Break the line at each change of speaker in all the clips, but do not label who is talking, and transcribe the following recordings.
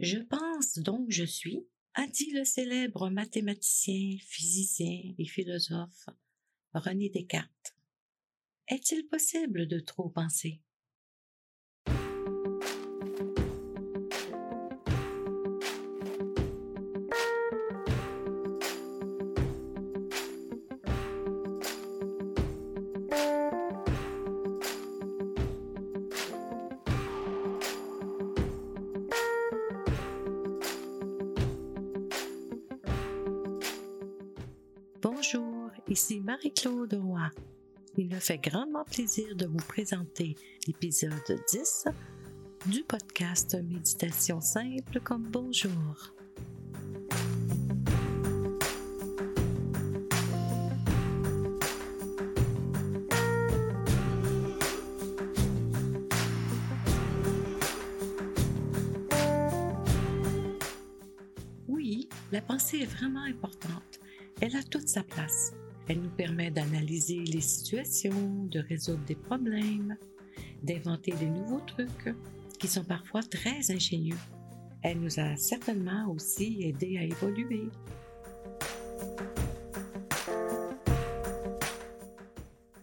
Je pense donc je suis, a dit le célèbre mathématicien, physicien et philosophe René Descartes. Est-il possible de trop penser? Bonjour, ici Marie-Claude Roy. Il me fait grandement plaisir de vous présenter l'épisode 10 du podcast Méditation simple comme bonjour. Oui, la pensée est vraiment importante elle a toute sa place. Elle nous permet d'analyser les situations, de résoudre des problèmes, d'inventer des nouveaux trucs qui sont parfois très ingénieux. Elle nous a certainement aussi aidé à évoluer.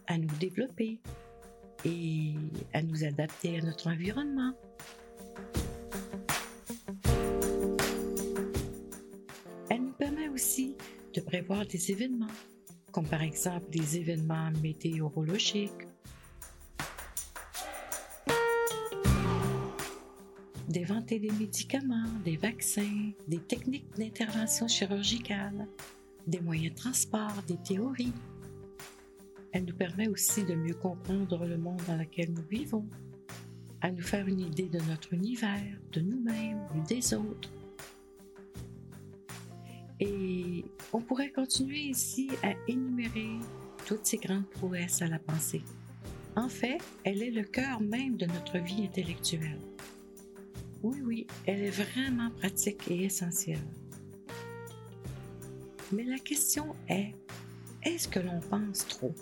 à nous développer et à nous adapter à notre environnement. Elle nous permet aussi de prévoir des événements, comme par exemple les événements météorologiques, d'inventer des médicaments, des vaccins, des techniques d'intervention chirurgicale, des moyens de transport, des théories. Elle nous permet aussi de mieux comprendre le monde dans lequel nous vivons, à nous faire une idée de notre univers, de nous-mêmes et des autres. Et on pourrait continuer ici à énumérer toutes ces grandes prouesses à la pensée. En fait, elle est le cœur même de notre vie intellectuelle. Oui, oui, elle est vraiment pratique et essentielle. Mais la question est, est-ce que l'on pense trop?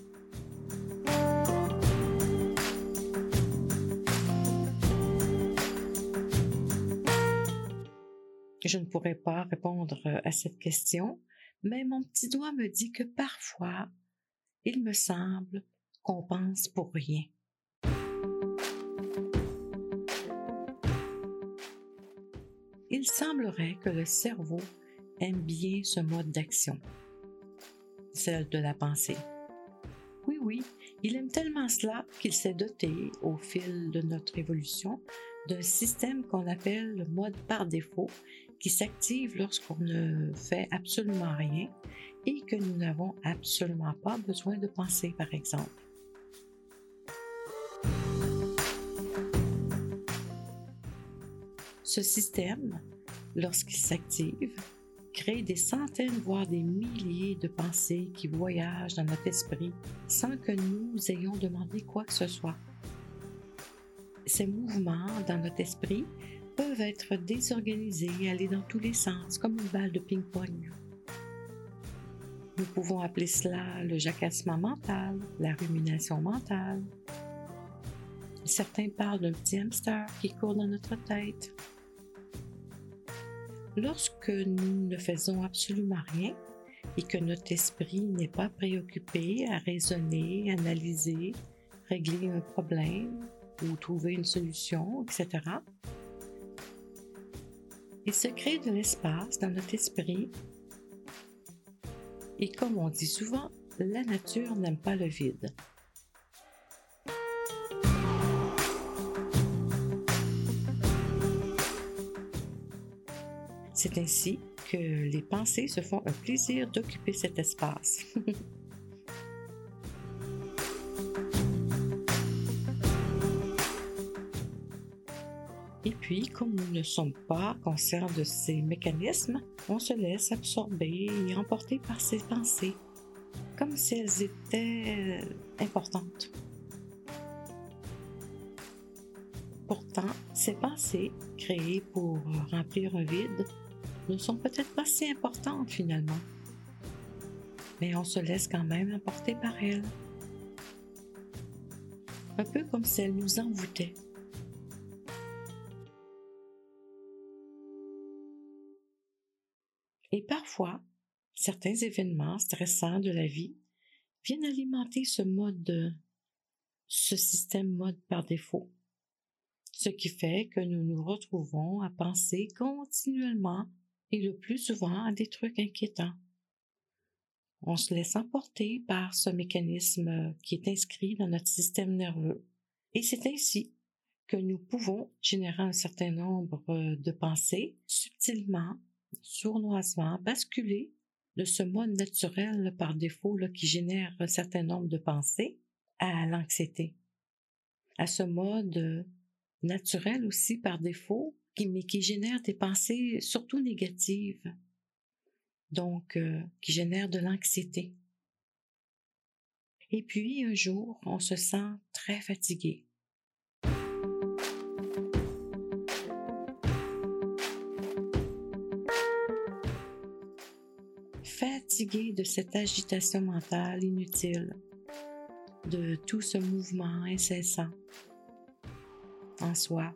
Je ne pourrais pas répondre à cette question, mais mon petit doigt me dit que parfois, il me semble qu'on pense pour rien. Il semblerait que le cerveau aime bien ce mode d'action, celle de la pensée. Oui, oui, il aime tellement cela qu'il s'est doté, au fil de notre évolution, d'un système qu'on appelle le mode par défaut qui s'active lorsqu'on ne fait absolument rien et que nous n'avons absolument pas besoin de penser, par exemple. Ce système, lorsqu'il s'active, crée des centaines, voire des milliers de pensées qui voyagent dans notre esprit sans que nous ayons demandé quoi que ce soit. Ces mouvements dans notre esprit peuvent être désorganisés et aller dans tous les sens, comme une balle de ping-pong. Nous pouvons appeler cela le jacassement mental, la rumination mentale. Certains parlent d'un petit hamster qui court dans notre tête. Lorsque nous ne faisons absolument rien et que notre esprit n'est pas préoccupé à raisonner, analyser, régler un problème ou trouver une solution, etc., il se crée de l'espace dans notre esprit. Et comme on dit souvent, la nature n'aime pas le vide. C'est ainsi que les pensées se font un plaisir d'occuper cet espace. puis, comme nous ne sommes pas conscients de ces mécanismes, on se laisse absorber et emporter par ces pensées, comme si elles étaient importantes. Pourtant, ces pensées, créées pour remplir un vide, ne sont peut-être pas si importantes finalement. Mais on se laisse quand même emporter par elles. Un peu comme si elles nous envoûtaient. Et parfois, certains événements stressants de la vie viennent alimenter ce mode, ce système mode par défaut. Ce qui fait que nous nous retrouvons à penser continuellement et le plus souvent à des trucs inquiétants. On se laisse emporter par ce mécanisme qui est inscrit dans notre système nerveux. Et c'est ainsi que nous pouvons générer un certain nombre de pensées subtilement, sournoisement, basculer de ce mode naturel par défaut qui génère un certain nombre de pensées à l'anxiété, à ce mode naturel aussi par défaut, mais qui génère des pensées surtout négatives, donc euh, qui génère de l'anxiété. Et puis un jour, on se sent très fatigué. De cette agitation mentale inutile, de tout ce mouvement incessant en soi.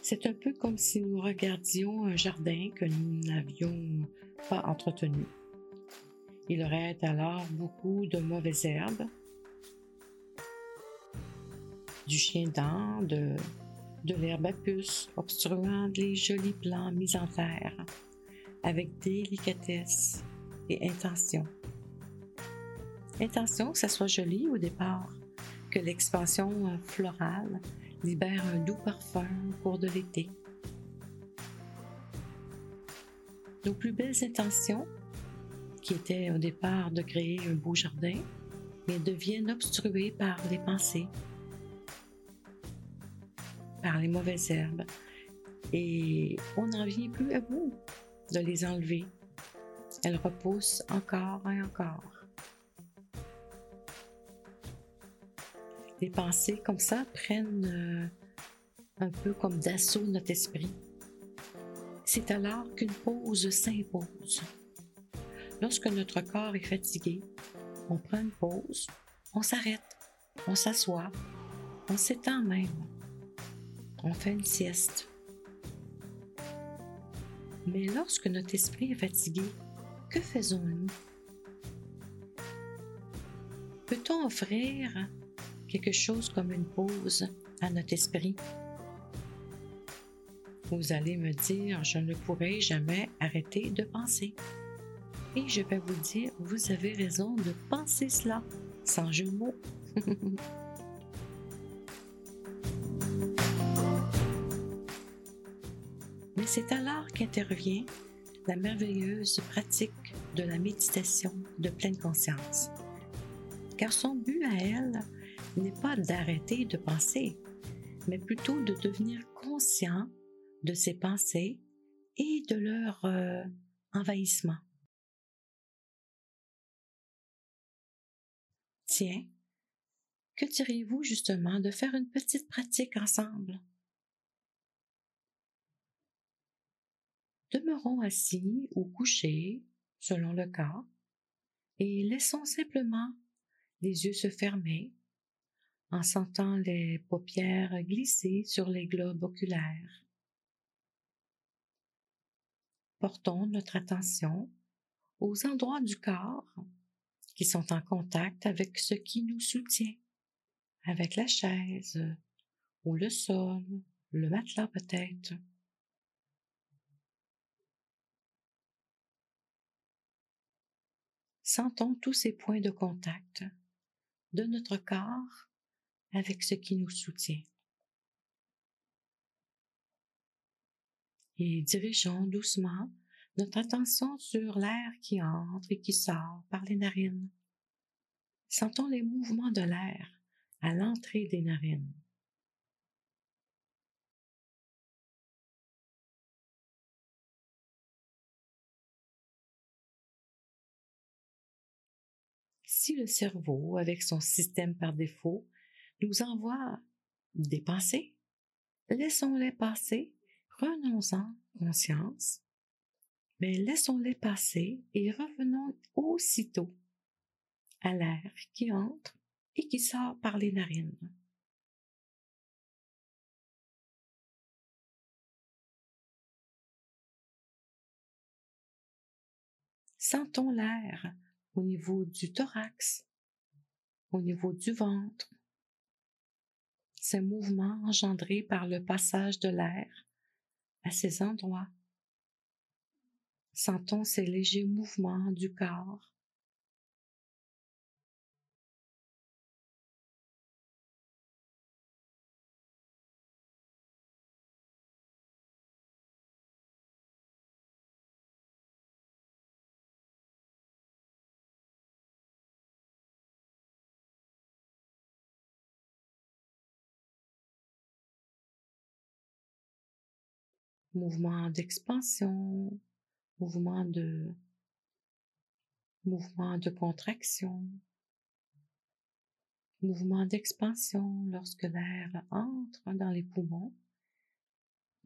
C'est un peu comme si nous regardions un jardin que nous n'avions pas entretenu. Il aurait alors beaucoup de mauvaises herbes, du chien dent, de, de l'herbe à puce, obstruant les jolis plants mis en terre, avec délicatesse et intention. Intention que ça soit joli au départ, que l'expansion florale libère un doux parfum au cours de l'été. Nos plus belles intentions, qui étaient au départ de créer un beau jardin, mais deviennent obstruées par les pensées, par les mauvaises herbes, et on n'en vient plus à bout de les enlever. Elles repoussent encore et encore. Les pensées comme ça prennent euh, un peu comme d'assaut notre esprit. C'est alors qu'une pause s'impose. Lorsque notre corps est fatigué, on prend une pause, on s'arrête, on s'assoit, on s'étend même, on fait une sieste. Mais lorsque notre esprit est fatigué, que faisons-nous? Peut-on offrir quelque chose comme une pause à notre esprit? Vous allez me dire, je ne pourrai jamais arrêter de penser. Et je vais vous dire, vous avez raison de penser cela, sans jeu de mots. Mais c'est alors qu'intervient la merveilleuse pratique de la méditation de pleine conscience. Car son but à elle n'est pas d'arrêter de penser, mais plutôt de devenir conscient de ses pensées et de leur euh, envahissement. Tiens, que diriez-vous justement de faire une petite pratique ensemble? Demeurons assis ou couchés, selon le cas, et laissons simplement les yeux se fermer en sentant les paupières glisser sur les globes oculaires. Portons notre attention aux endroits du corps qui sont en contact avec ce qui nous soutient, avec la chaise ou le sol, le matelas peut-être. Sentons tous ces points de contact de notre corps avec ce qui nous soutient. Et dirigeons doucement notre attention sur l'air qui entre et qui sort par les narines. Sentons les mouvements de l'air à l'entrée des narines. Si le cerveau, avec son système par défaut, nous envoie des pensées, laissons-les passer, prenons-en conscience, mais laissons-les passer et revenons aussitôt à l'air qui entre et qui sort par les narines. Sentons l'air au niveau du thorax, au niveau du ventre, ces mouvements engendrés par le passage de l'air à ces endroits. Sentons ces légers mouvements du corps. Mouvement d'expansion, mouvement de mouvement de contraction, mouvement d'expansion lorsque l'air entre dans les poumons,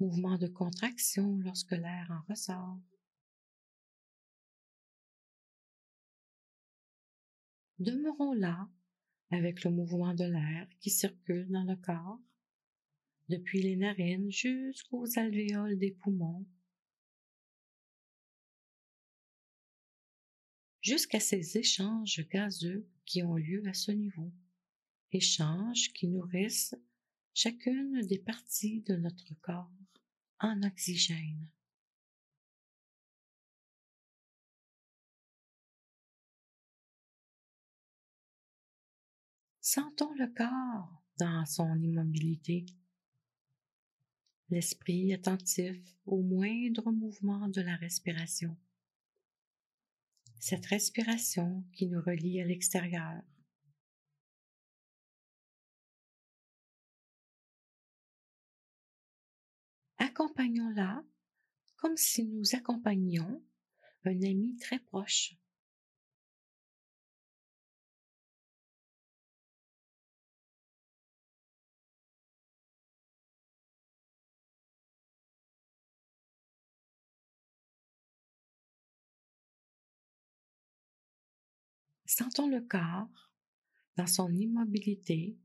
mouvement de contraction lorsque l'air en ressort. Demeurons là avec le mouvement de l'air qui circule dans le corps depuis les narines jusqu'aux alvéoles des poumons, jusqu'à ces échanges gazeux qui ont lieu à ce niveau, échanges qui nourrissent chacune des parties de notre corps en oxygène. Sentons le corps dans son immobilité l'esprit attentif au moindre mouvement de la respiration. Cette respiration qui nous relie à l'extérieur. Accompagnons-la comme si nous accompagnions un ami très proche. Sentons le corps dans son immobilité,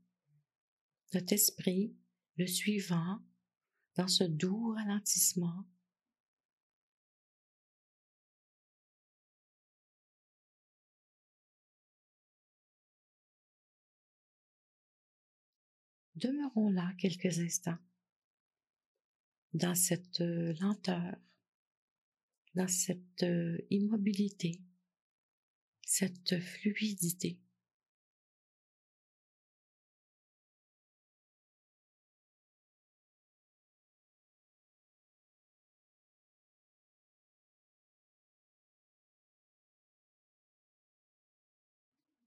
notre esprit le suivant dans ce doux ralentissement. Demeurons là quelques instants dans cette euh, lenteur, dans cette euh, immobilité cette fluidité.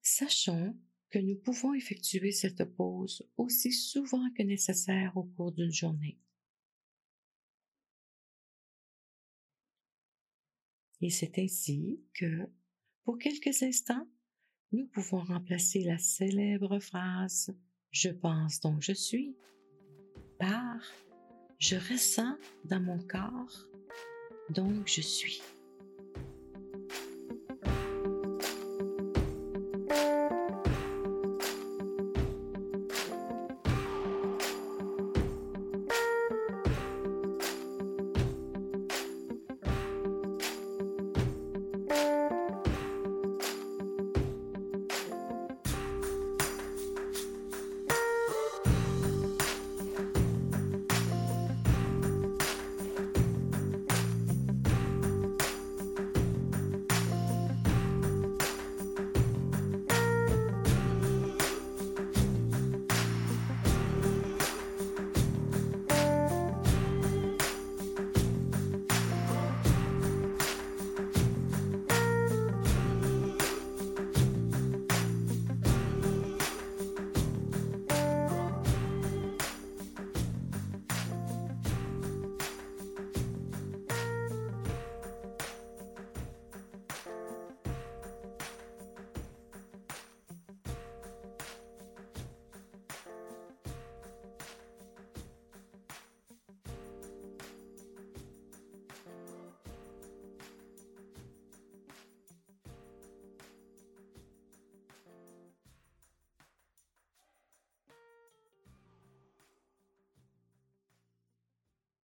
Sachons que nous pouvons effectuer cette pause aussi souvent que nécessaire au cours d'une journée. Et c'est ainsi que pour quelques instants, nous pouvons remplacer la célèbre phrase Je pense donc je suis par Je ressens dans mon corps donc je suis.